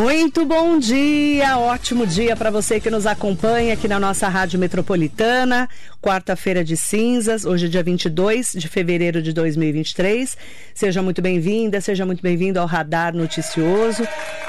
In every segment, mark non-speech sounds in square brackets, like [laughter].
Muito bom dia, ótimo dia para você que nos acompanha aqui na nossa Rádio Metropolitana. Quarta-feira de cinzas, hoje é dia 22 de fevereiro de 2023. Seja muito bem-vinda, seja muito bem-vindo ao Radar Noticioso,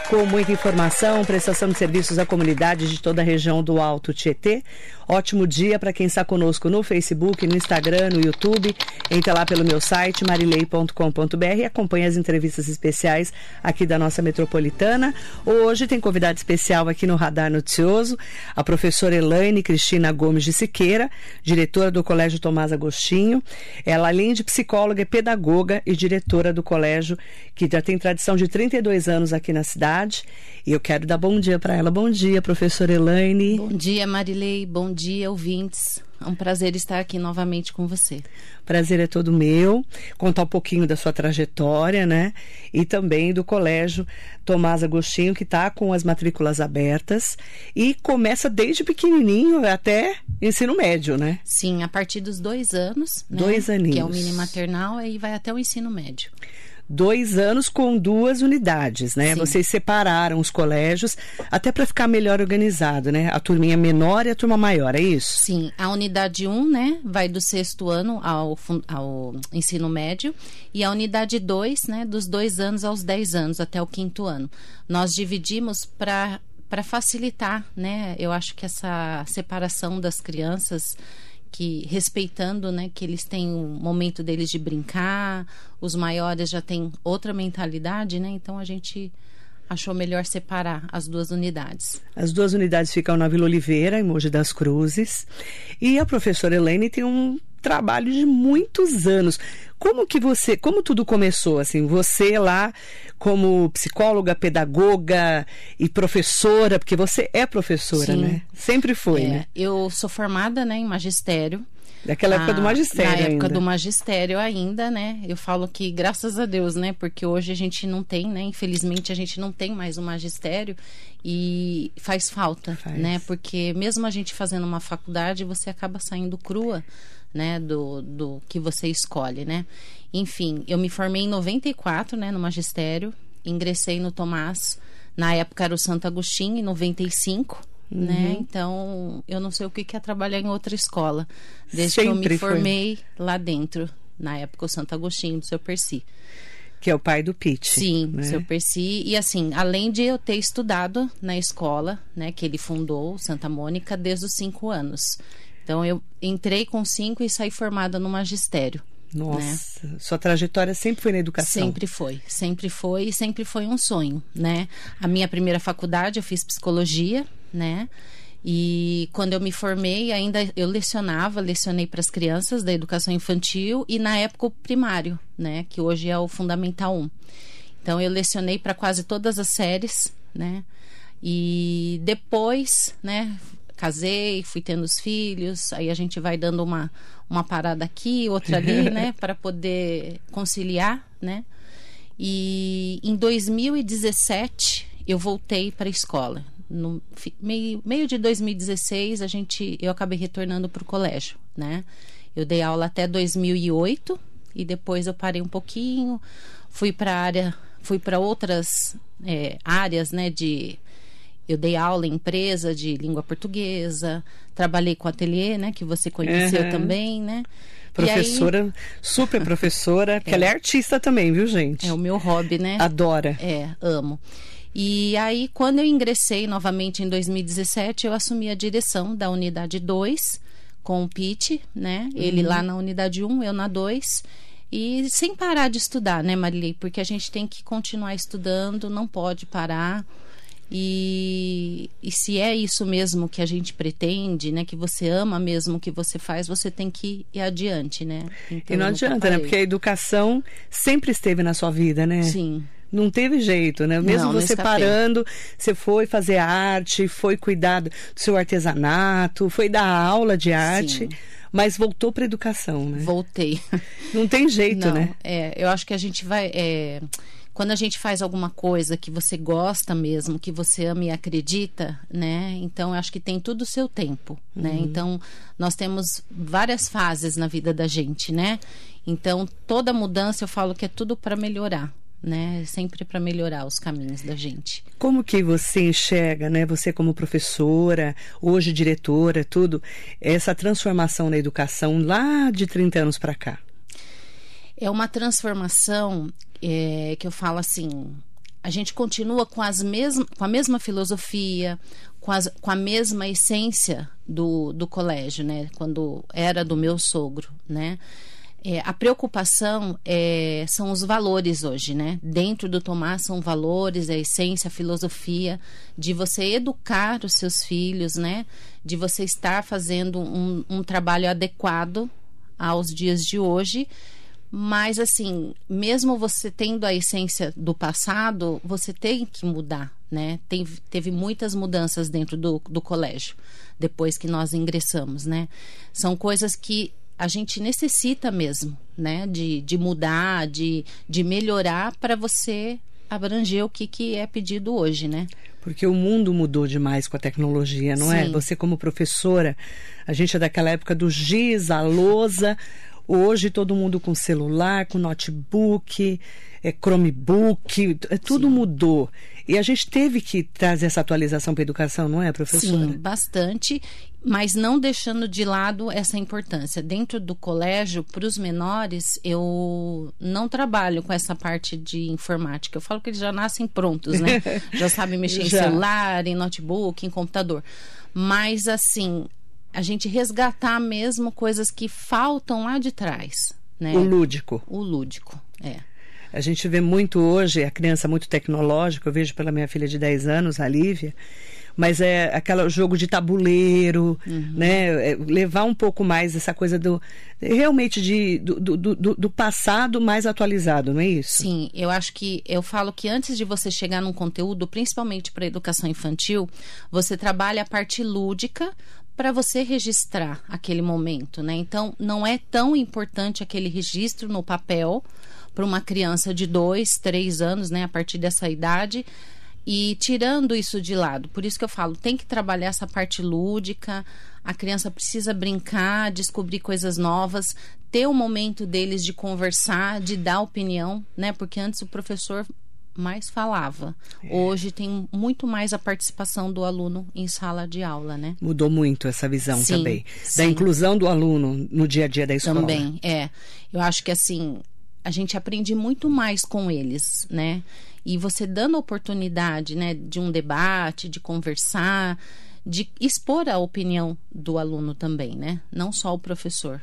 com muita informação, prestação de serviços à comunidade de toda a região do Alto Tietê. Ótimo dia para quem está conosco no Facebook, no Instagram, no YouTube. Entre lá pelo meu site marilei.com.br e acompanhe as entrevistas especiais aqui da nossa metropolitana. Hoje tem convidado especial aqui no Radar Noticioso, a professora Elaine Cristina Gomes de Siqueira, diretora do Colégio Tomás Agostinho. Ela, além de psicóloga, é pedagoga e diretora do colégio, que já tem tradição de 32 anos aqui na cidade. E eu quero dar bom dia para ela. Bom dia, professora Elaine. Bom dia, Marilei. Bom dia, ouvintes. É um prazer estar aqui novamente com você. Prazer é todo meu. Contar um pouquinho da sua trajetória, né? E também do Colégio Tomás Agostinho, que está com as matrículas abertas e começa desde pequenininho até ensino médio, né? Sim, a partir dos dois anos. Né? Dois aninhos. Que é o mini maternal e vai até o ensino médio dois anos com duas unidades, né? Sim. Vocês separaram os colégios até para ficar melhor organizado, né? A turminha menor e a turma maior, é isso? Sim, a unidade 1, um, né, vai do sexto ano ao, ao ensino médio e a unidade 2, né, dos dois anos aos dez anos, até o quinto ano. Nós dividimos para para facilitar, né? Eu acho que essa separação das crianças que respeitando, né, que eles têm um momento deles de brincar, os maiores já têm outra mentalidade, né? Então a gente achou melhor separar as duas unidades. As duas unidades ficam na Vila Oliveira, em Mogi das Cruzes. E a professora Helene tem um trabalho de muitos anos. Como que você, como tudo começou assim? Você lá como psicóloga, pedagoga e professora, porque você é professora, Sim. né? Sempre foi, é, né? Eu sou formada, né, em magistério. Daquela época do ah, magistério. Na época ainda. do magistério ainda, né? Eu falo que graças a Deus, né? Porque hoje a gente não tem, né? Infelizmente a gente não tem mais o magistério e faz falta, faz. né? Porque mesmo a gente fazendo uma faculdade, você acaba saindo crua né, do, do que você escolhe, né? Enfim, eu me formei em 94, né, no magistério, ingressei no Tomás, na época era o Santo Agostinho, em 95, uhum. né? Então, eu não sei o que é trabalhar em outra escola, desde Sempre que eu me formei foi. lá dentro, na época o Santo Agostinho, do seu Percy. Que é o pai do Pete. Sim, né? seu Percy. E assim, além de eu ter estudado na escola, né, que ele fundou, Santa Mônica, desde os cinco anos. Então eu entrei com cinco e saí formada no magistério. Nossa, né? sua trajetória sempre foi na educação? Sempre foi, sempre foi e sempre foi um sonho, né? A minha primeira faculdade eu fiz psicologia, né? E quando eu me formei, ainda eu lecionava, lecionei para as crianças da educação infantil e na época o primário, né? Que hoje é o Fundamental 1. Então eu lecionei para quase todas as séries, né? E depois, né, casei, fui tendo os filhos, aí a gente vai dando uma, uma parada aqui, outra ali, [laughs] né, para poder conciliar, né? E em 2017 eu voltei para a escola. No meio, meio de 2016 a gente eu acabei retornando para o colégio, né? Eu dei aula até 2008 e depois eu parei um pouquinho, fui para área, fui para outras é, áreas, né, de eu dei aula em empresa de língua portuguesa, trabalhei com ateliê, né, que você conheceu uhum. também, né? Professora, aí... super professora, porque é. ela é artista também, viu, gente? É o meu hobby, né? Adora. É, amo. E aí, quando eu ingressei novamente em 2017, eu assumi a direção da unidade 2 com o Pete, né? Ele uhum. lá na unidade 1, um, eu na 2. E sem parar de estudar, né, Marilei? Porque a gente tem que continuar estudando, não pode parar. E, e se é isso mesmo que a gente pretende, né? Que você ama mesmo o que você faz, você tem que ir adiante, né? Então, e não adianta, né? Porque a educação sempre esteve na sua vida, né? Sim. Não teve jeito, né? Mesmo não, você parando, você foi fazer arte, foi cuidar do seu artesanato, foi dar aula de arte. Sim mas voltou para educação, né? Voltei. [laughs] Não tem jeito, Não, né? É, eu acho que a gente vai. É, quando a gente faz alguma coisa que você gosta mesmo, que você ama e acredita, né? Então, eu acho que tem tudo o seu tempo, né? uhum. né? Então, nós temos várias fases na vida da gente, né? Então, toda mudança eu falo que é tudo para melhorar, né? Sempre para melhorar os caminhos da gente. Como que você enxerga, né? Você como professora, hoje diretora, tudo, essa transformação na educação lá de 30 anos para cá? É uma transformação é, que eu falo assim, a gente continua com, as mesmas, com a mesma filosofia, com, as, com a mesma essência do, do colégio, né? Quando era do meu sogro, né? É, a preocupação é, são os valores hoje, né? Dentro do Tomás são valores, a essência, a filosofia de você educar os seus filhos, né? De você estar fazendo um, um trabalho adequado aos dias de hoje. Mas, assim, mesmo você tendo a essência do passado, você tem que mudar, né? Tem, teve muitas mudanças dentro do, do colégio, depois que nós ingressamos, né? São coisas que a gente necessita mesmo, né? De, de mudar, de, de melhorar para você abranger o que, que é pedido hoje, né? Porque o mundo mudou demais com a tecnologia, não é? Sim. é? Você como professora, a gente é daquela época do giz, a lousa, hoje todo mundo com celular, com notebook, é, Chromebook, é, tudo Sim. mudou. E a gente teve que trazer essa atualização para a educação, não é, professora? Sim, bastante, mas não deixando de lado essa importância. Dentro do colégio, para os menores, eu não trabalho com essa parte de informática. Eu falo que eles já nascem prontos, né? [laughs] já sabem mexer em celular, em notebook, em computador. Mas, assim, a gente resgatar mesmo coisas que faltam lá de trás. Né? O lúdico. O lúdico, é. A gente vê muito hoje a criança muito tecnológica, eu vejo pela minha filha de 10 anos, a Lívia, mas é aquele jogo de tabuleiro, uhum. né? É levar um pouco mais essa coisa do realmente de, do, do, do, do, passado mais atualizado, não é isso? Sim, eu acho que eu falo que antes de você chegar num conteúdo, principalmente para educação infantil, você trabalha a parte lúdica para você registrar aquele momento, né? Então, não é tão importante aquele registro no papel para uma criança de dois, três anos, né? A partir dessa idade. E tirando isso de lado, por isso que eu falo, tem que trabalhar essa parte lúdica, a criança precisa brincar, descobrir coisas novas, ter o momento deles de conversar, de dar opinião, né? Porque antes o professor mais falava. É. Hoje tem muito mais a participação do aluno em sala de aula, né? Mudou muito essa visão sim, também. Sim. Da inclusão do aluno no dia a dia da escola. Também, é. Eu acho que assim, a gente aprende muito mais com eles, né? E você dando a oportunidade, né, de um debate, de conversar, de expor a opinião do aluno também, né? Não só o professor.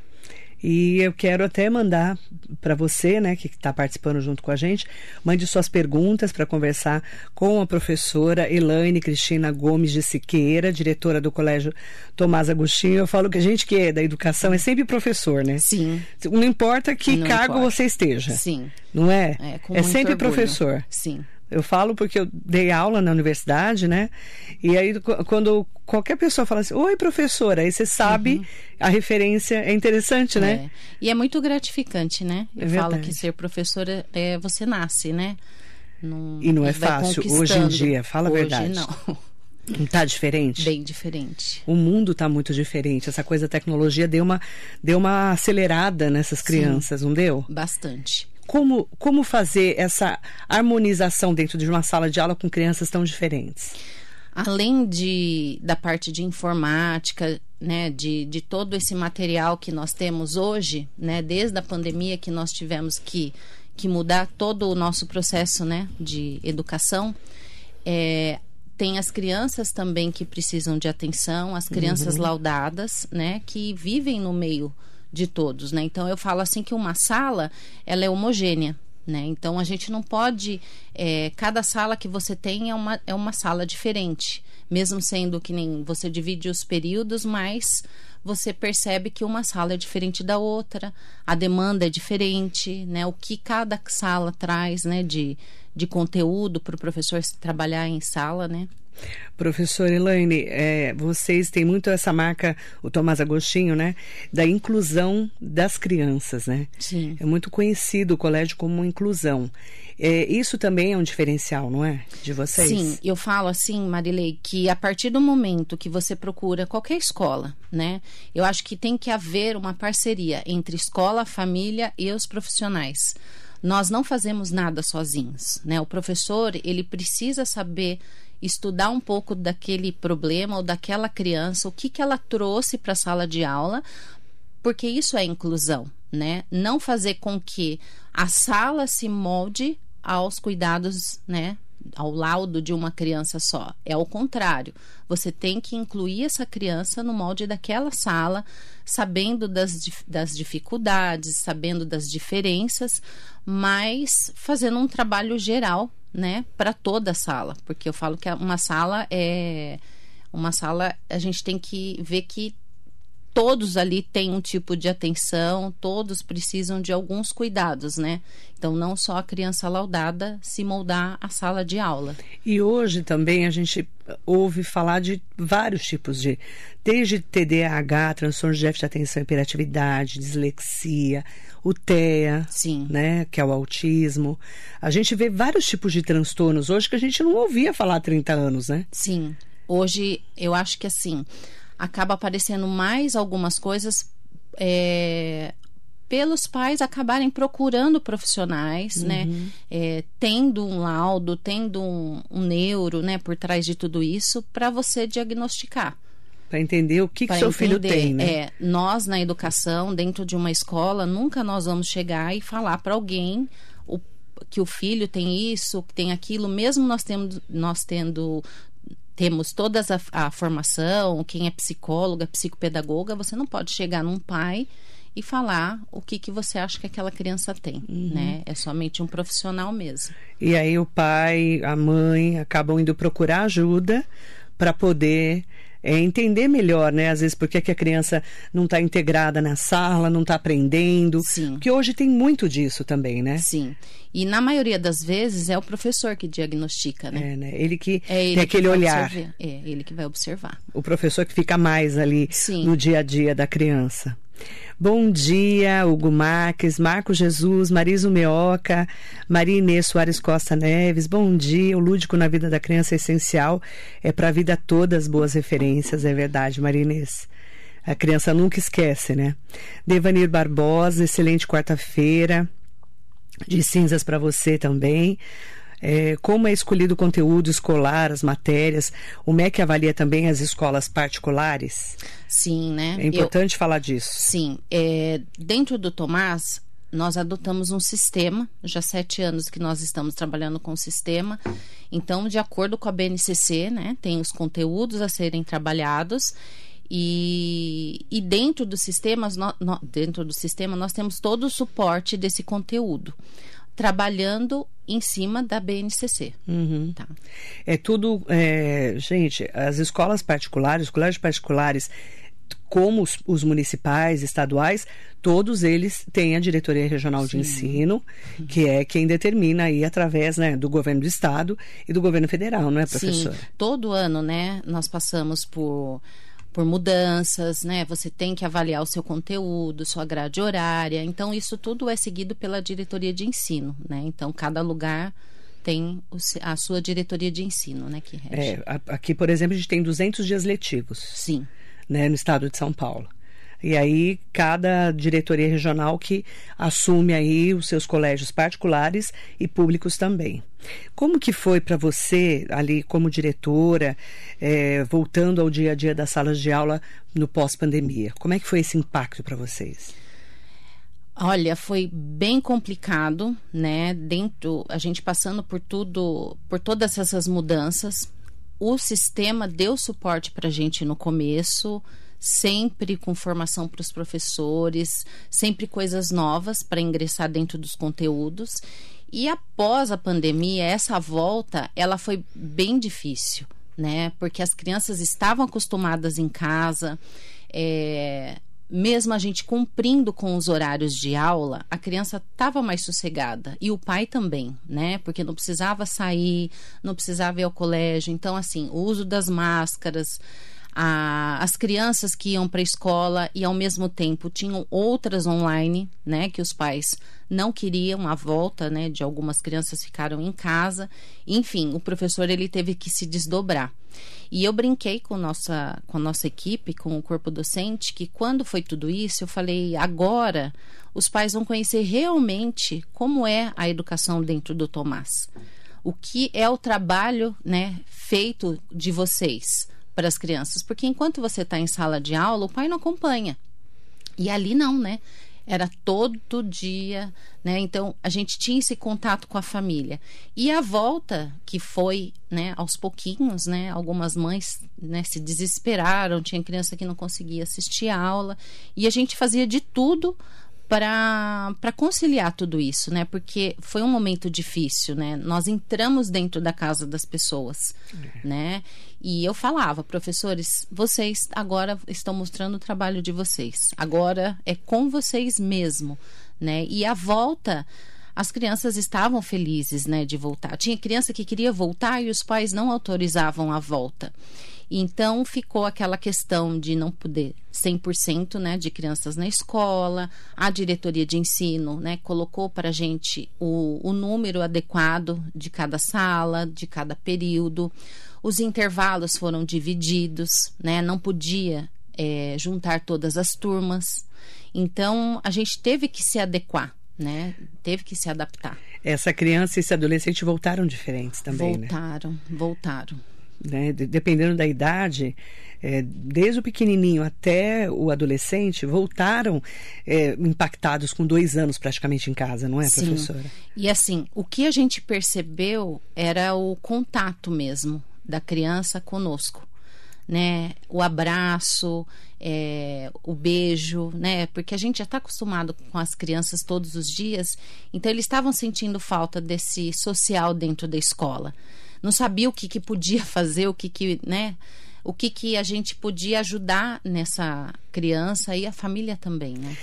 E eu quero até mandar para você, né, que está participando junto com a gente, mande suas perguntas para conversar com a professora Elaine Cristina Gomes de Siqueira, diretora do Colégio Tomás Agostinho. Eu falo que a gente que é da educação é sempre professor, né? Sim. Não importa que Não cargo importa. você esteja. Sim. Não é? É, é sempre orgulho. professor. Sim. Eu falo porque eu dei aula na universidade, né? E aí, quando qualquer pessoa fala assim, oi, professora, aí você sabe uhum. a referência, é interessante, né? É. E é muito gratificante, né? Eu é falo que ser professora é você nasce, né? Não, e não é fácil hoje em dia, fala a verdade. Não. [laughs] Tá diferente? Bem diferente. O mundo está muito diferente. Essa coisa da tecnologia deu uma, deu uma acelerada nessas crianças, Sim, não deu? Bastante como, como fazer essa harmonização dentro de uma sala de aula com crianças tão diferentes? Além de, da parte de informática, né, de, de todo esse material que nós temos hoje, né, desde a pandemia que nós tivemos que, que mudar todo o nosso processo né, de educação, é, tem as crianças também que precisam de atenção, as crianças uhum. laudadas, né, que vivem no meio de todos, né? Então eu falo assim que uma sala ela é homogênea, né? Então a gente não pode é, cada sala que você tem é uma, é uma sala diferente, mesmo sendo que nem você divide os períodos, mas você percebe que uma sala é diferente da outra, a demanda é diferente, né? O que cada sala traz, né? De, de conteúdo para o professor trabalhar em sala, né? Professor Elaine, é, vocês têm muito essa marca, o Tomás Agostinho, né? Da inclusão das crianças, né? Sim. É muito conhecido o colégio como inclusão. É, isso também é um diferencial, não é? De vocês? Sim, eu falo assim, Marilei, que a partir do momento que você procura qualquer escola, né? Eu acho que tem que haver uma parceria entre escola, família e os profissionais nós não fazemos nada sozinhos, né? O professor, ele precisa saber estudar um pouco daquele problema ou daquela criança, o que, que ela trouxe para a sala de aula, porque isso é inclusão, né? Não fazer com que a sala se molde aos cuidados, né, ao laudo de uma criança só. É o contrário. Você tem que incluir essa criança no molde daquela sala, sabendo das, das dificuldades, sabendo das diferenças, mas fazendo um trabalho geral, né, para toda a sala. Porque eu falo que uma sala é. Uma sala, a gente tem que ver que todos ali têm um tipo de atenção, todos precisam de alguns cuidados, né? Então, não só a criança laudada se moldar à sala de aula. E hoje também a gente ouve falar de vários tipos de, desde TDAH, transtorno de déficit de atenção e hiperatividade, dislexia, o TEA, Sim. né, que é o autismo. A gente vê vários tipos de transtornos hoje que a gente não ouvia falar há 30 anos, né? Sim. Hoje, eu acho que assim, acaba aparecendo mais algumas coisas é, pelos pais acabarem procurando profissionais, né? uhum. né? É, tendo um laudo, tendo um, um, neuro, né? Por trás de tudo isso, para você diagnosticar. Para entender o que, que seu filho tem, né? É, nós na educação, dentro de uma escola, nunca nós vamos chegar e falar para alguém o, que o filho tem isso, que tem aquilo, mesmo nós tendo, nós tendo temos toda a, a formação, quem é psicóloga, psicopedagoga, você não pode chegar num pai e falar o que, que você acha que aquela criança tem, uhum. né? É somente um profissional mesmo. E aí o pai, a mãe acabam indo procurar ajuda para poder é, entender melhor, né? Às vezes, por que a criança não está integrada na sala, não está aprendendo. Sim. Porque hoje tem muito disso também, né? Sim. E na maioria das vezes é o professor que diagnostica, né? É, né? Ele que é ele tem aquele olhar. Observar. É, ele que vai observar. O professor que fica mais ali Sim. no dia a dia da criança. Bom dia, Hugo Marques, Marco Jesus, Mariso Meoca, Maria Inês Soares Costa Neves. Bom dia, o lúdico na vida da criança é essencial, é para a vida toda as boas referências, é verdade, Maria Inês. A criança nunca esquece, né? Devanir Barbosa, excelente quarta-feira. De cinzas para você também é, como é escolhido o conteúdo escolar, as matérias. O MEC avalia também as escolas particulares? Sim, né? É importante Eu, falar disso. Sim. É, dentro do Tomás, nós adotamos um sistema, já há sete anos que nós estamos trabalhando com o sistema. Então, de acordo com a BNCC, né, tem os conteúdos a serem trabalhados e, e dentro do sistema, no, no, dentro do sistema nós temos todo o suporte desse conteúdo trabalhando em cima da BNCC. Uhum. Tá. É tudo, é, gente, as escolas particulares, os colégios particulares, como os, os, municipais, estaduais, todos eles têm a diretoria regional Sim. de ensino, que é quem determina aí através né, do governo do estado e do governo federal, não é, professor? Sim, todo ano, né, nós passamos por por mudanças, né? Você tem que avaliar o seu conteúdo, sua grade horária. Então, isso tudo é seguido pela diretoria de ensino, né? Então, cada lugar tem a sua diretoria de ensino, né? Que rege. É, aqui, por exemplo, a gente tem 200 dias letivos. Sim. Né, no estado de São Paulo. E aí, cada diretoria regional que assume aí os seus colégios particulares e públicos também. Como que foi para você, ali como diretora, é, voltando ao dia a dia das salas de aula no pós-pandemia? Como é que foi esse impacto para vocês? Olha, foi bem complicado, né? Dentro, a gente passando por tudo, por todas essas mudanças. O sistema deu suporte para a gente no começo sempre com formação para os professores, sempre coisas novas para ingressar dentro dos conteúdos. E após a pandemia, essa volta, ela foi bem difícil, né? Porque as crianças estavam acostumadas em casa, é, mesmo a gente cumprindo com os horários de aula, a criança estava mais sossegada e o pai também, né? Porque não precisava sair, não precisava ir ao colégio. Então, assim, o uso das máscaras, a, as crianças que iam para a escola e ao mesmo tempo tinham outras online, né, que os pais não queriam a volta, né, de algumas crianças ficaram em casa. Enfim, o professor ele teve que se desdobrar. E eu brinquei com nossa com a nossa equipe, com o corpo docente, que quando foi tudo isso, eu falei, agora os pais vão conhecer realmente como é a educação dentro do Tomás. O que é o trabalho, né, feito de vocês para as crianças, porque enquanto você está em sala de aula, o pai não acompanha. E ali não, né? Era todo dia, né? Então a gente tinha esse contato com a família. E a volta, que foi, né, aos pouquinhos, né? Algumas mães, né, se desesperaram, tinha criança que não conseguia assistir a aula, e a gente fazia de tudo para conciliar tudo isso, né? Porque foi um momento difícil, né? Nós entramos dentro da casa das pessoas, é. né? E eu falava, professores, vocês agora estão mostrando o trabalho de vocês. Agora é com vocês mesmo, né? E a volta as crianças estavam felizes, né, de voltar. Tinha criança que queria voltar e os pais não autorizavam a volta. Então ficou aquela questão de não poder 100% né, de crianças na escola. A diretoria de ensino né, colocou para a gente o, o número adequado de cada sala, de cada período. Os intervalos foram divididos, né, não podia é, juntar todas as turmas. Então a gente teve que se adequar. Né? Teve que se adaptar. Essa criança e esse adolescente voltaram diferentes também, voltaram, né? Voltaram, voltaram né? Dependendo da idade, é, desde o pequenininho até o adolescente, voltaram é, impactados com dois anos praticamente em casa, não é, Sim. professora? E assim, o que a gente percebeu era o contato mesmo da criança conosco. Né, o abraço, é, o beijo, né? Porque a gente já está acostumado com as crianças todos os dias, então eles estavam sentindo falta desse social dentro da escola não sabia o que, que podia [laughs] fazer, o que, que né? O que, que a gente podia ajudar nessa criança e a família também, né?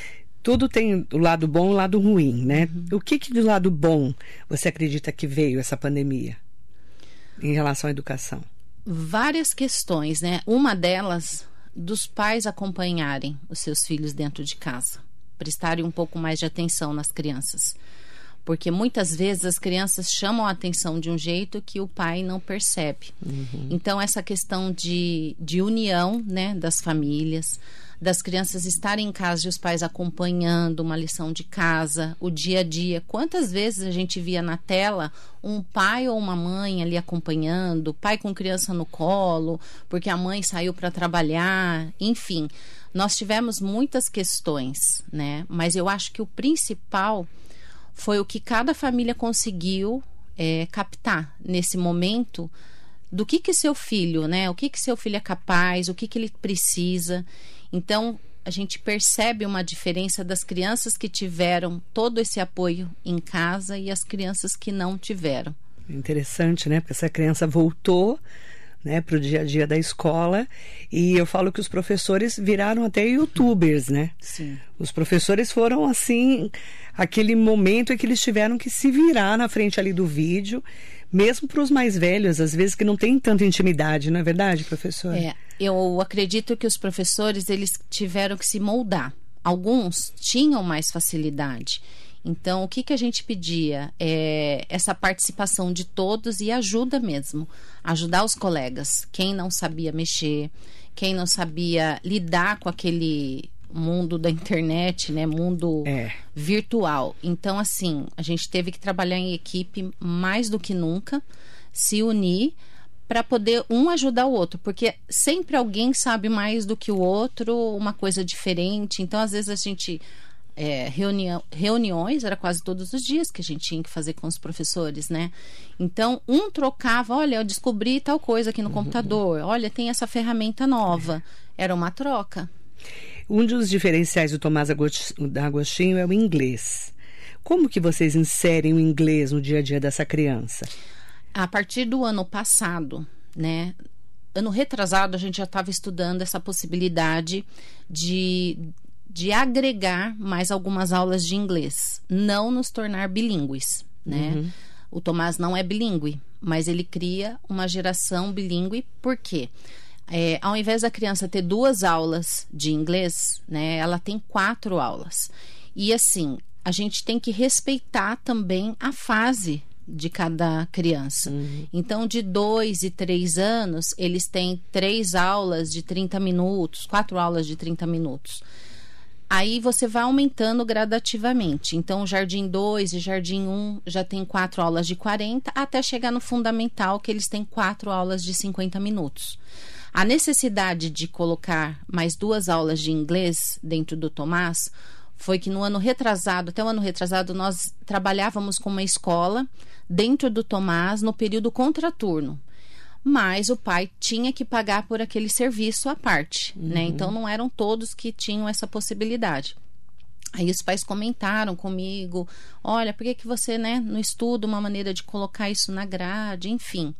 Tudo tem o lado bom e o lado ruim, né? Uhum. O que, que do lado bom você acredita que veio essa pandemia em relação à educação? Várias questões, né? Uma delas dos pais acompanharem os seus filhos dentro de casa, prestarem um pouco mais de atenção nas crianças porque muitas vezes as crianças chamam a atenção de um jeito que o pai não percebe. Uhum. Então, essa questão de, de união né, das famílias, das crianças estarem em casa e os pais acompanhando uma lição de casa, o dia a dia. Quantas vezes a gente via na tela um pai ou uma mãe ali acompanhando, pai com criança no colo, porque a mãe saiu para trabalhar, enfim. Nós tivemos muitas questões, né? Mas eu acho que o principal foi o que cada família conseguiu é, captar nesse momento do que que seu filho, né? O que que seu filho é capaz, o que que ele precisa. Então, a gente percebe uma diferença das crianças que tiveram todo esse apoio em casa e as crianças que não tiveram. Interessante, né? Porque essa criança voltou né, para o dia a dia da escola. E eu falo que os professores viraram até youtubers, né? Sim. Os professores foram assim, aquele momento em que eles tiveram que se virar na frente ali do vídeo, mesmo para os mais velhos, às vezes que não tem tanta intimidade, não é verdade, professor? É, eu acredito que os professores eles tiveram que se moldar. Alguns tinham mais facilidade. Então, o que, que a gente pedia? É essa participação de todos e ajuda mesmo. Ajudar os colegas. Quem não sabia mexer, quem não sabia lidar com aquele mundo da internet, né? Mundo é. virtual. Então, assim, a gente teve que trabalhar em equipe mais do que nunca, se unir para poder um ajudar o outro, porque sempre alguém sabe mais do que o outro, uma coisa diferente. Então, às vezes a gente é, reunião, reuniões, era quase todos os dias que a gente tinha que fazer com os professores, né? Então, um trocava, olha, eu descobri tal coisa aqui no uhum. computador, olha, tem essa ferramenta nova. Era uma troca. Um dos diferenciais do Tomás Agostinho é o inglês. Como que vocês inserem o inglês no dia a dia dessa criança? A partir do ano passado, né? Ano retrasado, a gente já estava estudando essa possibilidade de de agregar mais algumas aulas de inglês, não nos tornar bilíngues, né? Uhum. O Tomás não é bilíngue, mas ele cria uma geração bilíngue, por quê? É, ao invés da criança ter duas aulas de inglês, né, ela tem quatro aulas. E assim, a gente tem que respeitar também a fase de cada criança. Uhum. Então, de dois e três anos, eles têm três aulas de 30 minutos, quatro aulas de 30 minutos. Aí você vai aumentando gradativamente. Então, Jardim 2 e Jardim 1 um já tem quatro aulas de 40, até chegar no Fundamental, que eles têm quatro aulas de 50 minutos. A necessidade de colocar mais duas aulas de inglês dentro do Tomás foi que no ano retrasado, até o ano retrasado, nós trabalhávamos com uma escola dentro do Tomás no período contraturno. Mas o pai tinha que pagar por aquele serviço à parte, né? uhum. né? Então não eram todos que tinham essa possibilidade. Aí os pais comentaram comigo, olha, por que, que você né, não estuda uma maneira de colocar isso na grade, enfim.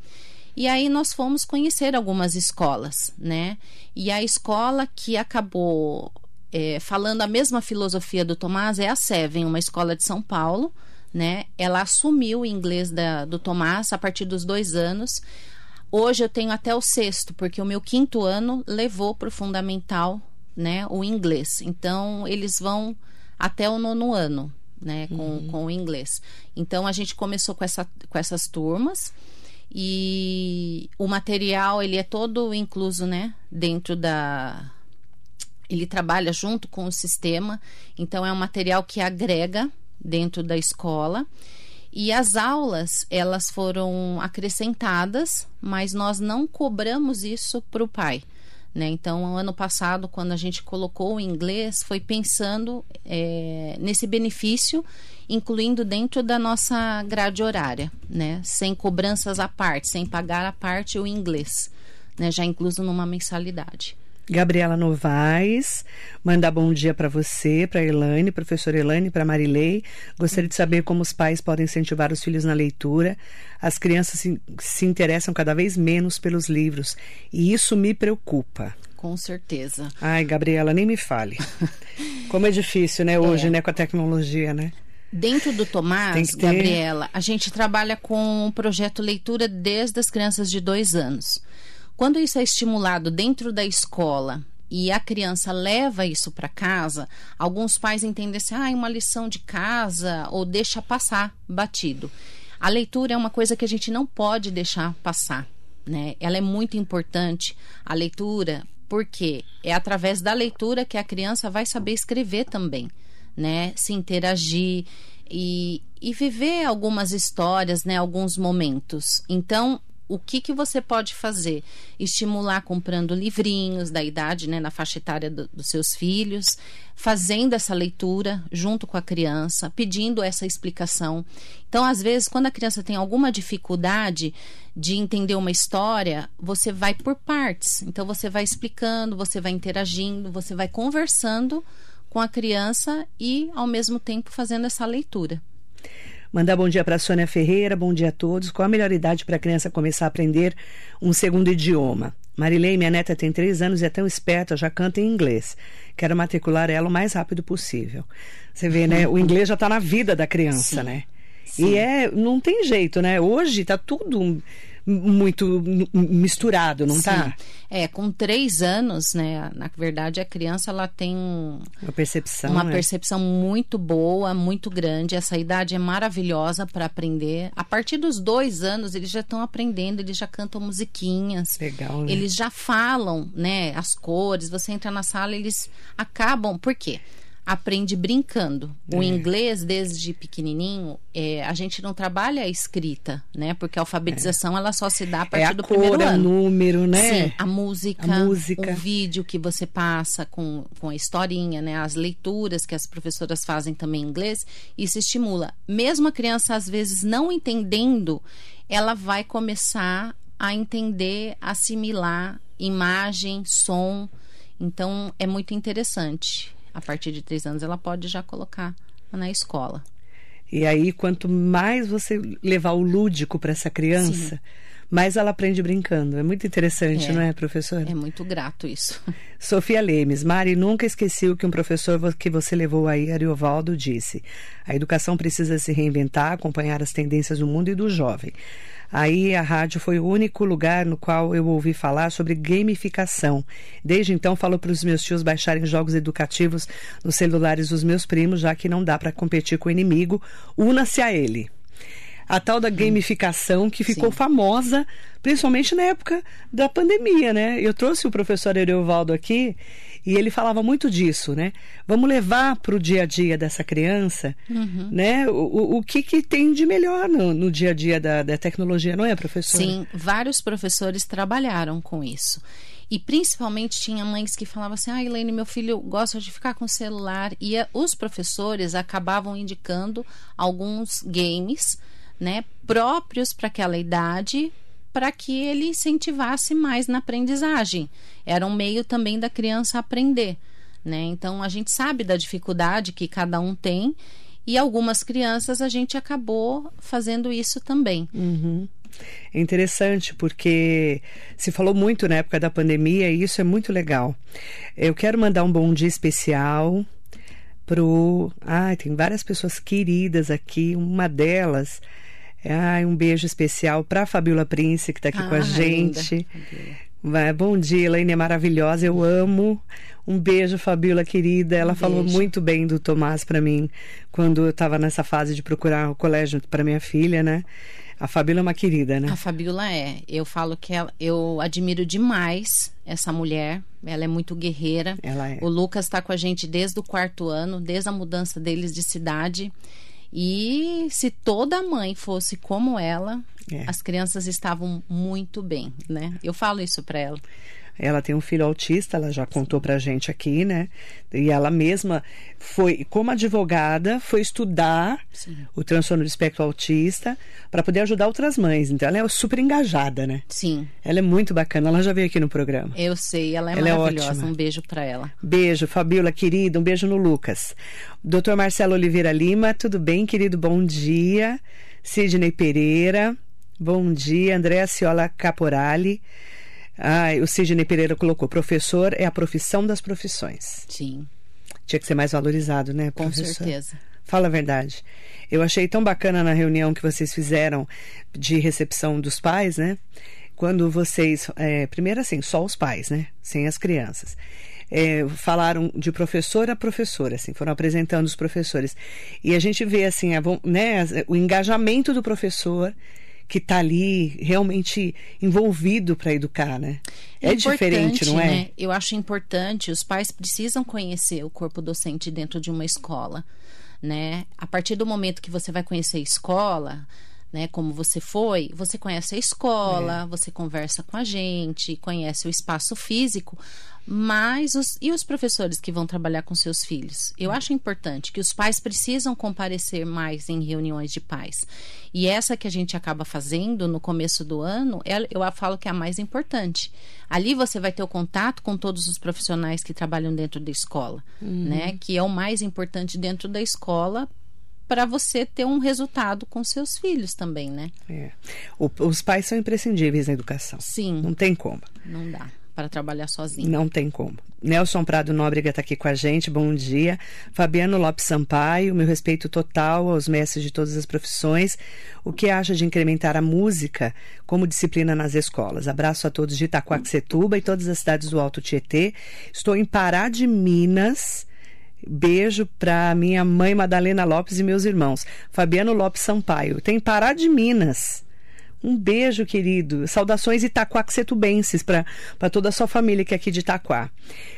E aí nós fomos conhecer algumas escolas, né? E a escola que acabou é, falando a mesma filosofia do Tomás é a Seven, uma escola de São Paulo, né? Ela assumiu o inglês da, do Tomás a partir dos dois anos. Hoje eu tenho até o sexto, porque o meu quinto ano levou para o fundamental, né, o inglês. Então eles vão até o nono ano, né, com, uhum. com o inglês. Então a gente começou com, essa, com essas turmas e o material ele é todo incluso, né, dentro da ele trabalha junto com o sistema, então é um material que agrega dentro da escola. E as aulas, elas foram acrescentadas, mas nós não cobramos isso para o pai. Né? Então, ano passado, quando a gente colocou o inglês, foi pensando é, nesse benefício, incluindo dentro da nossa grade horária, né? sem cobranças à parte, sem pagar à parte o inglês, né? já incluso numa mensalidade. Gabriela Novaes, mandar bom dia para você, para Elaine, professora Elaine, para Marilei. Gostaria de saber como os pais podem incentivar os filhos na leitura. As crianças se, se interessam cada vez menos pelos livros e isso me preocupa. Com certeza. Ai, Gabriela, nem me fale. [laughs] Como é difícil, né, hoje, é. né, com a tecnologia, né? Dentro do Tomás, ter... Gabriela, a gente trabalha com o projeto Leitura desde as crianças de dois anos. Quando isso é estimulado dentro da escola e a criança leva isso para casa, alguns pais entendem assim, ah, é uma lição de casa ou deixa passar batido. A leitura é uma coisa que a gente não pode deixar passar, né? Ela é muito importante. A leitura, porque é através da leitura que a criança vai saber escrever também, né? Se interagir e, e viver algumas histórias, né? Alguns momentos. Então, o que, que você pode fazer? Estimular comprando livrinhos da idade, né, na faixa etária do, dos seus filhos, fazendo essa leitura junto com a criança, pedindo essa explicação. Então, às vezes, quando a criança tem alguma dificuldade de entender uma história, você vai por partes. Então, você vai explicando, você vai interagindo, você vai conversando com a criança e, ao mesmo tempo, fazendo essa leitura. Mandar bom dia para Sônia Ferreira, bom dia a todos. Qual a melhor idade para a criança começar a aprender um segundo idioma? Marilei, minha neta tem três anos e é tão esperta, já canta em inglês. Quero matricular ela o mais rápido possível. Você vê, né? O inglês já está na vida da criança, Sim. né? Sim. E é, não tem jeito, né? Hoje está tudo muito misturado, não Sim. tá? É, com três anos, né? Na verdade, a criança ela tem uma percepção, uma né? percepção muito boa, muito grande. Essa idade é maravilhosa para aprender. A partir dos dois anos, eles já estão aprendendo, eles já cantam musiquinhas. Legal, né? Eles já falam, né? As cores. Você entra na sala, eles acabam. Por quê? Aprende brincando. É. O inglês, desde pequenininho, é, a gente não trabalha a escrita, né? Porque a alfabetização, é. ela só se dá a partir é a do cor, primeiro é ano. o número, né? Sim, a música, a música, o vídeo que você passa com, com a historinha, né? As leituras que as professoras fazem também em inglês, isso estimula. Mesmo a criança, às vezes, não entendendo, ela vai começar a entender, assimilar imagem, som. Então, é muito interessante a partir de três anos, ela pode já colocar na escola. E aí, quanto mais você levar o lúdico para essa criança, Sim. mais ela aprende brincando. É muito interessante, É. não é, professora? É muito grato isso. [laughs] Sofia Lemes, Mari, nunca esqueci o que um professor que você levou aí, Ariovaldo, disse. A educação precisa se reinventar, acompanhar as tendências do mundo e do jovem. Aí a rádio foi o único lugar no qual eu ouvi falar sobre gamificação. Desde então falo para os meus tios baixarem jogos educativos nos celulares dos meus primos, já que não dá para competir com o inimigo. Una-se a ele. A tal da gamificação que ficou Sim. famosa, principalmente na época da pandemia, né? Eu trouxe o professor Ereuvaldo aqui e ele falava muito disso, né? Vamos levar para o dia a dia dessa criança, né? O, o, que, que tem de melhor no, no dia a dia da, da tecnologia, não é, professor? Sim, vários professores trabalharam com isso. E principalmente tinha mães que falavam assim: ah, Elaine, meu filho gosta de ficar com o celular. E a- os professores acabavam indicando alguns games, né, próprios para aquela idade, para que ele incentivasse mais na aprendizagem. Era um meio também da criança aprender, né? Então a gente sabe da dificuldade que cada um tem. E algumas crianças a gente acabou fazendo isso também. Uhum. É interessante porque se falou muito na época da pandemia e isso é muito legal. Eu quero mandar um bom dia especial pro. Ai, tem várias pessoas queridas aqui. Uma delas. Ai, um beijo especial para a Fabiola Prince, que está aqui com a Ah, gente. linda. Bom dia, Elaine é maravilhosa, eu amo. Um beijo, Fabiola querida. Ela Um falou beijo. muito bem do Tomás para mim quando eu estava nessa fase de procurar o colégio para minha filha, né? A Fabiola é uma querida, né? A Fabiola é. Eu falo que ela, eu admiro demais essa mulher. Ela é muito guerreira. Ela é. O Lucas está com a gente desde o quarto ano, desde a mudança deles de cidade. E se toda mãe fosse como ela, É. as crianças estavam muito bem, né? Eu falo isso para ela. Ela tem um filho autista, ela já contou pra gente aqui, né? E ela mesma foi, como advogada, foi estudar Sim. o transtorno do espectro autista para poder ajudar outras mães. Então ela é super engajada, né? Sim, Ela é muito bacana, ela já veio aqui no programa. eu sei. Ela é Ela é maravilhosa. ótima. um beijo para ela. Beijo, Fabiola, querida. Um beijo no Lucas. Doutor Marcelo Oliveira Lima, tudo bem, querido? Bom dia. Sidney Pereira, bom dia. Andréa Ciola Caporali. Ai, o Sidney Pereira colocou: professor é a profissão das profissões. Sim, Tinha que ser mais valorizado, né, com professor? certeza. Fala a verdade. Eu achei tão bacana na reunião que vocês fizeram de recepção dos pais, né? Quando vocês. é, primeiro, assim, só os pais, né? Sem as crianças. É, falaram de professor a professora, assim, foram apresentando os professores. E a gente vê, assim, a né, o engajamento do professor que está ali realmente envolvido para educar, né? É, diferente, importante, não é? né? Eu acho importante, os pais precisam conhecer o corpo docente dentro de uma escola, né? A partir do momento que você vai conhecer a escola, né, como você foi, você conhece a escola, É. você conversa com a gente, conhece o espaço físico, mas os, e os professores que vão trabalhar com seus filhos? Eu acho importante que os pais precisam comparecer mais em reuniões de pais. E essa que a gente acaba fazendo no começo do ano, é- eu falo que é a mais importante. Ali você vai ter o contato com todos os profissionais que trabalham dentro da escola, né? Que é o mais importante dentro da escola para você ter um resultado com seus filhos também, né? É. O- os pais são imprescindíveis na educação. Sim, Não tem como. não dá para trabalhar sozinho. Não tem como. Nelson Prado Nóbrega está aqui com a gente, bom dia. Fabiano Lopes Sampaio, meu respeito total aos mestres de todas as profissões. O que acha de incrementar a música como disciplina nas escolas? Abraço a todos de Itacoaxetuba e todas as cidades do Alto Tietê. Estou em Pará de Minas. Beijo para minha mãe Madalena Lopes e meus irmãos. Fabiano Lopes Sampaio. Tem Pará de Minas. Um beijo, querido. Saudações itaquaquetubenses para toda a sua família que é aqui de Itaquá.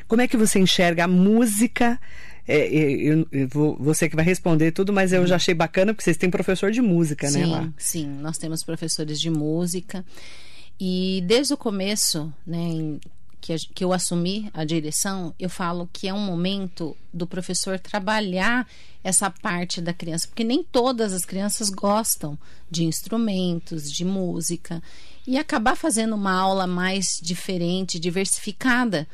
Como é que você enxerga a música? É, é, eu- eu você que vai responder tudo, mas eu já achei bacana porque vocês têm professor de música, né? Sim, Lá. sim, nós temos professores de música e desde o começo, né, em- que, que eu assumi a direção, eu falo que é um momento do professor trabalhar essa parte da criança, porque nem todas as crianças gostam de instrumentos, de música, e acabar fazendo uma aula mais diferente, diversificada,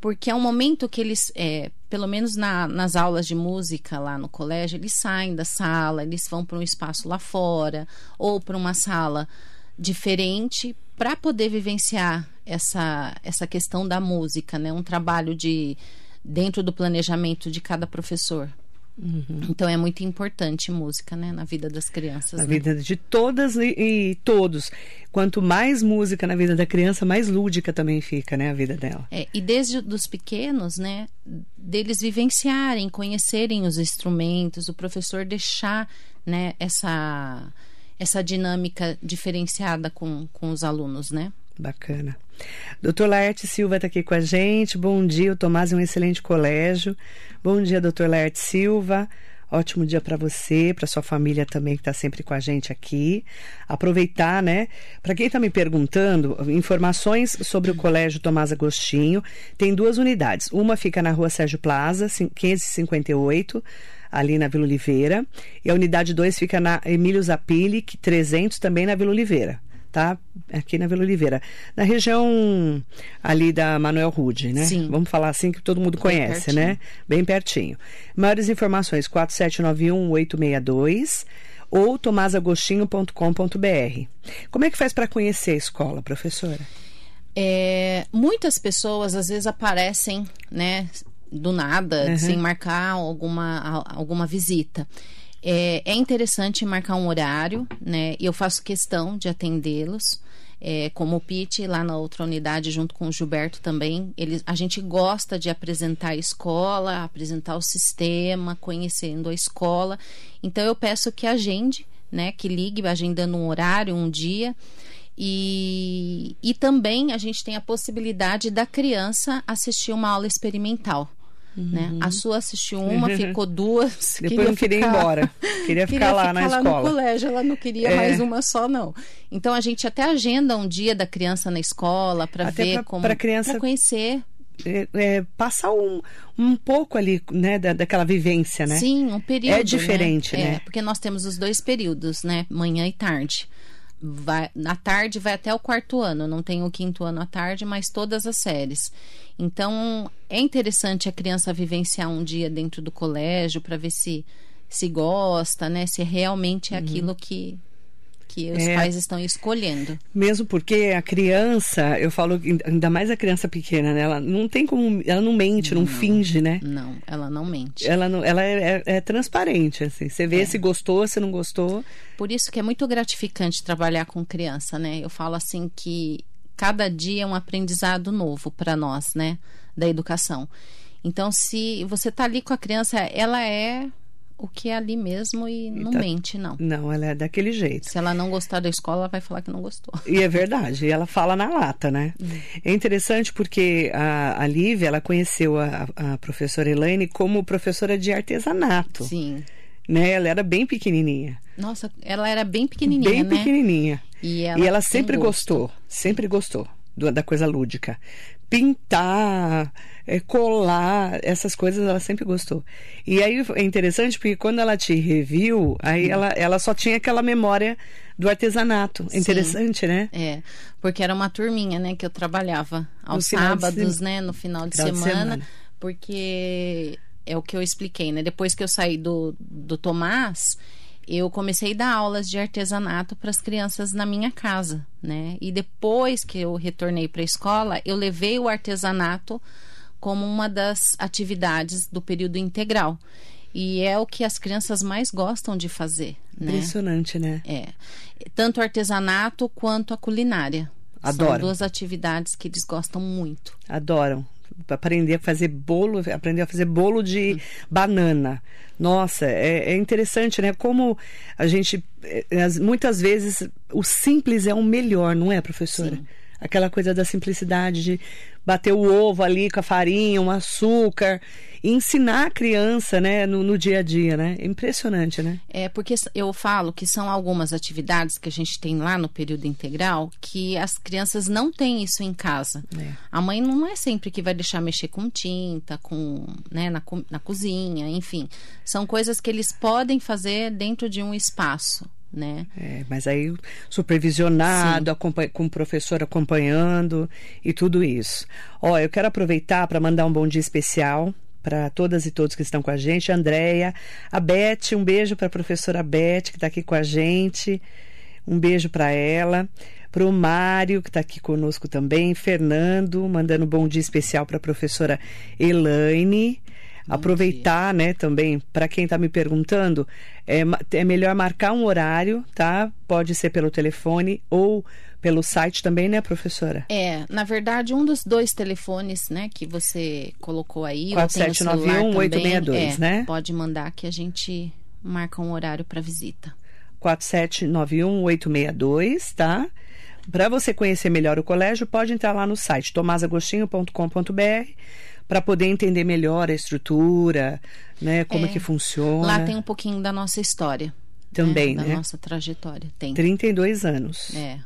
porque é um momento que eles, é, pelo menos na- nas aulas de música lá no colégio, eles saem da sala, eles vão para um espaço lá fora, ou para uma sala diferente para poder vivenciar essa, essa questão da música, né? Um trabalho de dentro do planejamento de cada professor. Uhum. Então é muito importante música, né, na vida das crianças. Na né? vida de todas e, e, todos. Quanto mais música na vida da criança, mais lúdica também fica, né, a vida dela. É, e desde os pequenos, né, deles vivenciarem, conhecerem os instrumentos, o professor deixar, né, essa essa dinâmica diferenciada com, com os alunos, né? Bacana. Doutor Laerte Silva está aqui com a gente. Bom dia, o Tomás é um excelente colégio. Bom dia, doutor Laerte Silva. Ótimo dia para você, para sua família também que está sempre com a gente aqui. Aproveitar, né? Para quem está me perguntando, informações sobre o Colégio Tomás Agostinho. Tem duas unidades. Uma fica na rua Sérgio Plaza, 1558 ali na Vila Oliveira. E a unidade 2 fica na Emílio Zapili, 300, também na Vila Oliveira. Tá? Aqui na Vila Oliveira. Na região ali da Manuel Rude, né? Sim. Vamos falar assim que todo mundo conhece, né? Bem pertinho. Maiores informações, 4791-862 ou tomasagostinho.com.br. Como é que faz para conhecer a escola, professora? É, muitas pessoas às vezes aparecem, né, do nada, uhum. sem marcar alguma, alguma visita. É, é, interessante marcar um horário, né? E eu faço questão de atendê-los. É, como o Pete lá na outra unidade junto com o Gilberto também, eles, a gente gosta de apresentar a escola, apresentar o sistema, conhecendo a escola. Então eu peço que agende, né, que ligue agendando um horário, um dia. E, e também a gente tem a possibilidade da criança assistir uma aula experimental. Né? A sua assistiu uma, [laughs] ficou duas. [laughs] Depois não queria ficar... ir embora. Queria ficar queria lá ficar na lá escola. no colégio, ela não queria é. mais uma só, não. Então a gente até agenda um dia da criança na escola para ver pra, como. Para criança pra conhecer. É, é, passar um, um pouco ali, né, da, daquela vivência, né? Sim, um período. É diferente, né? né? É, porque nós temos os dois períodos, né? Manhã e tarde. Vai, na tarde vai até o quarto ano, não tem o quinto ano à tarde, mas todas as séries. Então, é interessante a criança vivenciar um dia dentro do colégio para ver se se gosta, né? Se realmente é uhum. aquilo que que os é, pais estão escolhendo. Mesmo porque a criança, eu falo, ainda mais a criança pequena, né? Ela não tem como, ela não mente, não, não finge, né? Não, ela não mente. Ela, não, ela é, é, é transparente, assim. Você vê é. se gostou, se não gostou. Por isso que é muito gratificante trabalhar com criança, né? Eu falo assim que cada dia é um aprendizado novo para nós, né, da educação. Então, se você está ali com a criança, ela é o que é ali mesmo e não tá... mente, não. Não, ela é daquele jeito. Se ela não gostar da escola, ela vai falar que não gostou. E é verdade, e ela fala na lata, né? Hum. É interessante porque a, a Lívia, ela conheceu a, a professora Elaine como professora de artesanato. Sim. Né? Ela era bem pequenininha. Nossa, ela era bem pequenininha, Bem né? pequenininha. E ela, e ela sempre gostou, sempre gostou do, da coisa lúdica. Pintar, é, colar, essas coisas ela sempre gostou. E aí é interessante porque quando ela te reviu, aí hum. ela, ela só tinha aquela memória do artesanato. É interessante, né? É, porque era uma turminha, né, que eu trabalhava aos sábados, né, no final de final semana, de semana, porque é o que eu expliquei, né? Depois que eu saí do, do Tomás, eu comecei a dar aulas de artesanato para as crianças na minha casa, né? E depois que eu retornei para a escola, eu levei o artesanato como uma das atividades do período integral. E é o que as crianças mais gostam de fazer. Né? Impressionante, né? É. Tanto o artesanato quanto a culinária. Adoram. São duas atividades que eles gostam muito. Adoram aprender a fazer bolo, aprender a fazer bolo de hum. banana. Nossa, é, é, interessante, né? Como a gente, é, muitas vezes, o simples é o melhor, não é, professora? Sim. Aquela coisa da simplicidade de bater o ovo ali com a farinha, um açúcar, e ensinar a criança, né, no, no, dia a dia, né? É impressionante, né? É, porque eu falo que são algumas atividades que a gente tem lá no período integral que as crianças não têm isso em casa. É. A mãe não é sempre que vai deixar mexer com tinta, com, né, na, na cozinha, enfim. São coisas que eles podem fazer dentro de um espaço né? É, mas aí supervisionado, com o professor acompanhando e tudo isso. Ó, eu quero aproveitar para mandar um bom dia especial para todas e todos que estão com a gente. A Andréia, a Beth, um beijo para a professora Beth, que está aqui com a gente. Um beijo para ela, para o Mário, que está aqui conosco também, Fernando, mandando um bom dia especial para a professora Elaine. Aproveitar, né, também, para quem está me perguntando, é, é melhor marcar um horário, tá? Pode ser pelo telefone ou pelo site também, né, professora? É, na verdade, um dos dois telefones, né, que você colocou aí, 4791 862, é, né? Pode mandar que a gente marca um horário para visita. 4791-862, tá? Para você conhecer melhor o colégio, pode entrar lá no site tomasagostinho.com.br para poder entender melhor a estrutura, né, como é, que funciona. Lá tem um pouquinho da nossa história. Também, né? Da né? nossa trajetória, tem. 32 anos. É.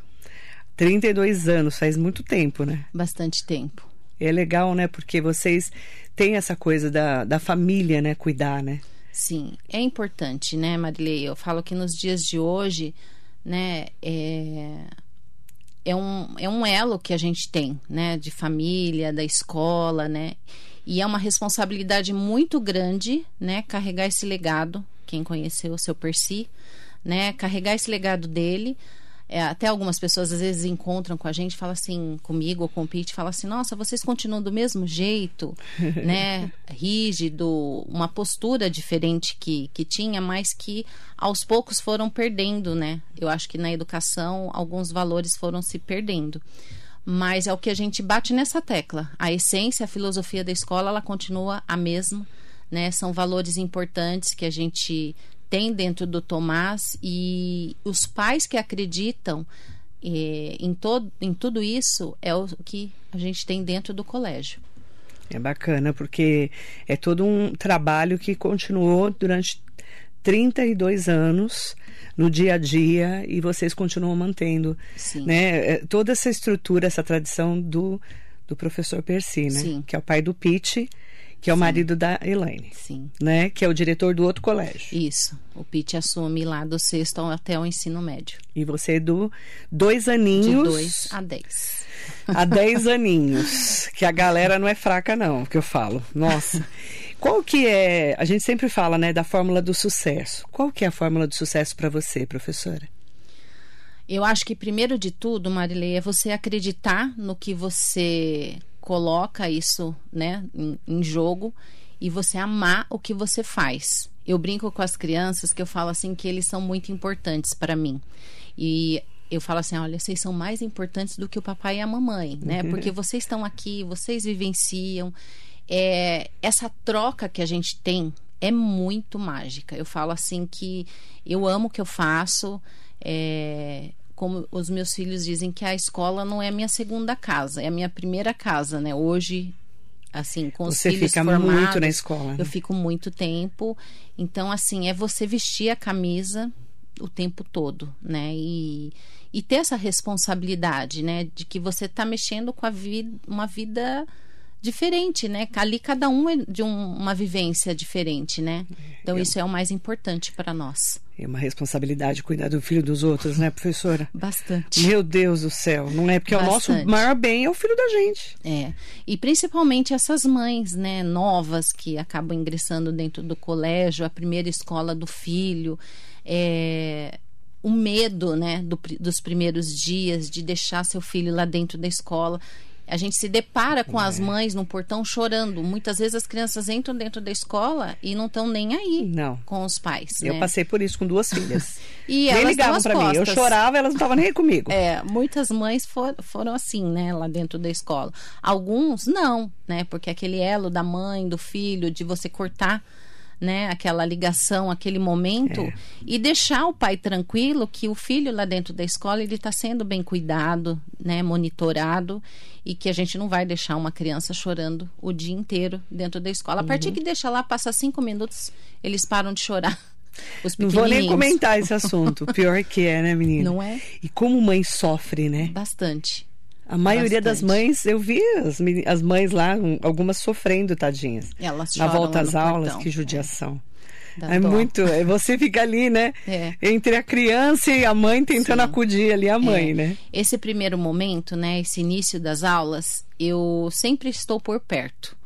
32 anos, faz muito tempo, né? Bastante tempo. É legal, né? Porque vocês têm essa coisa da, da família, né? Cuidar, né? Sim, é importante, né, Marilei? Eu falo que nos dias de hoje, né, é, é, um, é um elo que a gente tem, né, de família, da escola, né, e é uma responsabilidade muito grande, né, carregar esse legado. Quem conheceu o seu Percy, né, carregar esse legado dele é, até algumas pessoas às vezes encontram com a gente, fala assim, comigo ou com o Pete, fala assim, nossa, vocês continuam do mesmo jeito, [laughs] né? Rígido, uma postura diferente que, que tinha, mas que aos poucos foram perdendo, né? Eu acho que na educação alguns valores foram se perdendo. Mas é o que a gente bate nessa tecla. A essência, a filosofia da escola, ela continua a mesma, né? São valores importantes que a gente tem dentro do Tomás e os pais que acreditam eh, em, todo, em tudo isso é o que a gente tem dentro do colégio. É bacana, porque é todo um trabalho que continuou durante 32 anos no dia a dia e vocês continuam mantendo Sim. né é, toda essa estrutura essa tradição do, do professor Percy né Sim. que é o pai do Pete que é o Sim. marido da Elaine. Sim. Né? Que é o diretor do outro colégio. Isso. O Pete assume lá do sexto até o ensino médio. E você é do dois aninhos. De dois a dez. [laughs] A dez aninhos. Que a galera não é fraca, não, que eu falo. Nossa. Qual que é. A gente sempre fala, né, da fórmula do sucesso. Qual que é a fórmula do sucesso para você, professora? Eu acho que primeiro de tudo, Marilei, é você acreditar no que você coloca isso, né, em, em jogo e você amar o que você faz. Eu brinco com as crianças que eu falo assim que eles são muito importantes para mim. E eu falo assim, olha, vocês são mais importantes do que o papai e a mamãe, né? Uhum. [laughs] Porque vocês estão aqui, vocês vivenciam. É, essa troca que a gente tem é muito mágica. Eu falo assim que eu amo o que eu faço. É, como os meus filhos dizem que a escola não é a minha segunda casa, é a minha primeira casa, né? Hoje, assim, com os você filhos fica formados, muito na escola. Né? Eu fico muito tempo. Então, assim, é você vestir a camisa o tempo todo, né? E, e ter essa responsabilidade, né? De que você está mexendo com a vida, uma vida diferente, né? Ali cada um é de um, uma vivência diferente, né? Então é. isso é o mais importante para nós. É uma responsabilidade cuidar do filho dos outros, né, professora? Bastante. Meu Deus do céu, não é porque Bastante. o nosso maior bem é o filho da gente. É. E principalmente essas mães, né, novas que acabam ingressando dentro do colégio, a primeira escola do filho, é o medo, né, do, dos primeiros dias de deixar seu filho lá dentro da escola a gente se depara com é. as mães no portão chorando. Muitas vezes as crianças entram dentro da escola e não estão nem aí não. com os pais. Eu né? passei por isso com duas filhas. [laughs] e nem elas ligavam para mim. Eu chorava, elas não estavam nem aí comigo. É, muitas mães for, foram assim, né, lá dentro da escola. Alguns não, né, porque aquele elo da mãe, do filho, de você cortar né, aquela ligação, aquele momento é. e deixar o pai tranquilo que o filho lá dentro da escola ele está sendo bem cuidado, né, monitorado e que a gente não vai deixar uma criança chorando o dia inteiro dentro da escola. A partir uhum. que deixa lá, passa cinco minutos, eles param de chorar. [laughs] Não vou nem comentar esse assunto. Pior que é, né, menina? Não é? E como mãe sofre, né? Bastante. A maioria Bastante. das mães, eu vi as, as mães lá, algumas sofrendo, tadinhas. Elas Na volta às aulas, portão. que judiação. É, é muito. É, você fica ali, né? É. Entre a criança e a mãe tentando Sim. acudir ali a mãe, é. né? Esse primeiro momento, né? Esse início das aulas, eu sempre estou por perto,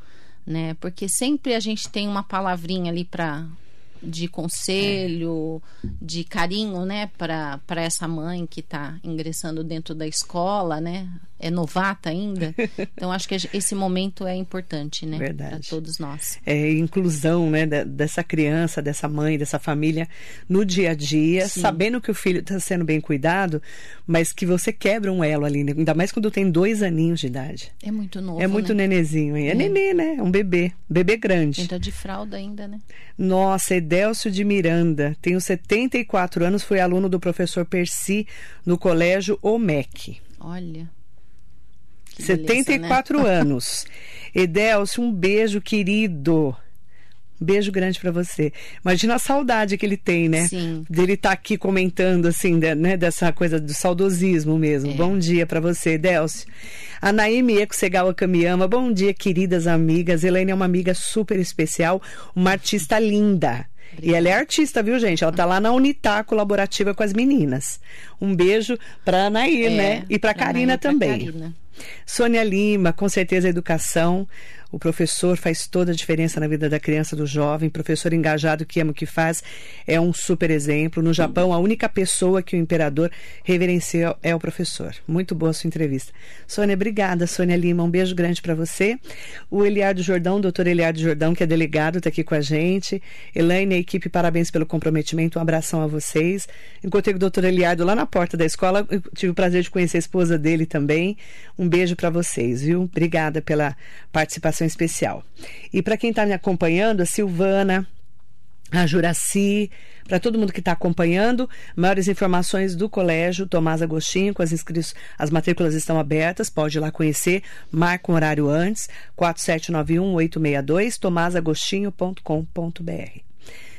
né? Porque sempre a gente tem uma palavrinha ali para de conselho, de carinho, né, para essa mãe que está ingressando dentro da escola, né? É novata ainda. Então acho que esse momento é importante, né, para todos nós. É inclusão, né, dessa criança, dessa mãe, dessa família no dia a dia, Sim. sabendo que o filho está sendo bem cuidado, mas que você quebra um elo ali, né? ainda mais quando tem dois aninhos de idade. É muito novo. É muito né? nenezinho, é, é nenê, né? É um bebê, bebê grande. Entra de fralda ainda, né? Nossa, Edélcio de Miranda, tenho 74 anos, fui aluno do professor Percy no colégio OMEC. Olha. 74 beleza, né? anos. [laughs] Edélcio, um beijo querido. Beijo grande para você. Imagina a saudade que ele tem, né? Sim. Dele estar tá aqui comentando, assim, né? Dessa coisa do saudosismo mesmo. É. Bom dia para você, Delcio. A Naime Eco Segawa Kamiyama. Bom dia, queridas amigas. Elaine é uma amiga super especial, uma artista linda. Obrigada. E ela é artista, viu, gente? Ela tá lá na Unitar colaborativa com as meninas. Um beijo pra Anaí, é, né? E pra, pra Karina também. Karina. Sônia Lima, com certeza educação. O professor faz toda a diferença na vida da criança, do jovem. Professor engajado que ama o que faz é um super exemplo. No Japão, a única pessoa que o imperador reverencia é o professor. Muito boa a sua entrevista. Sônia, obrigada. Sônia Lima, um beijo grande para você. O Eliardo Jordão, doutor Eliardo Jordão, que é delegado, está aqui com a gente. Elaine a equipe, parabéns pelo comprometimento. Um abração a vocês. Encontrei com o doutor Eliardo lá na porta da escola. Eu tive o prazer de conhecer a esposa dele também. Um beijo para vocês, viu? Obrigada pela participação participação especial. E para quem está me acompanhando, a Silvana, a Juraci, para todo mundo que está acompanhando, maiores informações do colégio Tomás Agostinho, com as inscrições, as matrículas estão abertas, pode ir lá conhecer, marca um horário antes, 4791-862, tomasagostinho.com.br.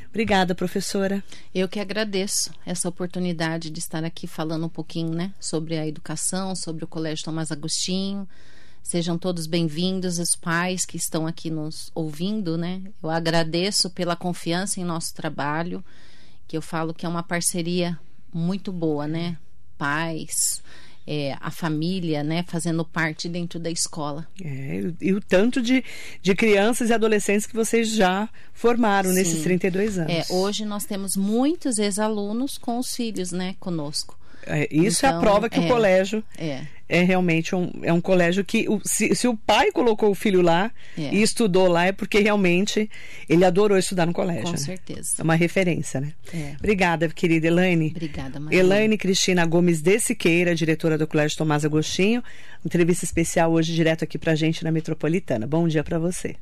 Obrigada, professora. Eu que agradeço essa oportunidade de estar aqui falando um pouquinho, né, sobre a educação, sobre o Colégio Tomás Agostinho, Sejam todos bem-vindos, os pais que estão aqui nos ouvindo, né? Eu agradeço pela confiança em nosso trabalho, que eu falo que é uma parceria muito boa, né? Pais, é, a família, né, fazendo parte dentro da escola. É, e o tanto de, de crianças e adolescentes que vocês já formaram Sim. nesses 32 anos. É, hoje nós temos muitos ex-alunos com os filhos, né, conosco. É, isso então, é a então, prova que é, o colégio é realmente um, é um colégio que, se, se o pai colocou o filho lá é. e estudou lá, é porque realmente ele adorou estudar no colégio. Com né? certeza. É uma referência, né? É. Obrigada, querida Elaine. Obrigada, Maria. Elaine Cristina Gomes de Siqueira, diretora do Colégio Tomás Agostinho. Entrevista especial hoje direto aqui pra gente na Metropolitana. Bom dia para você.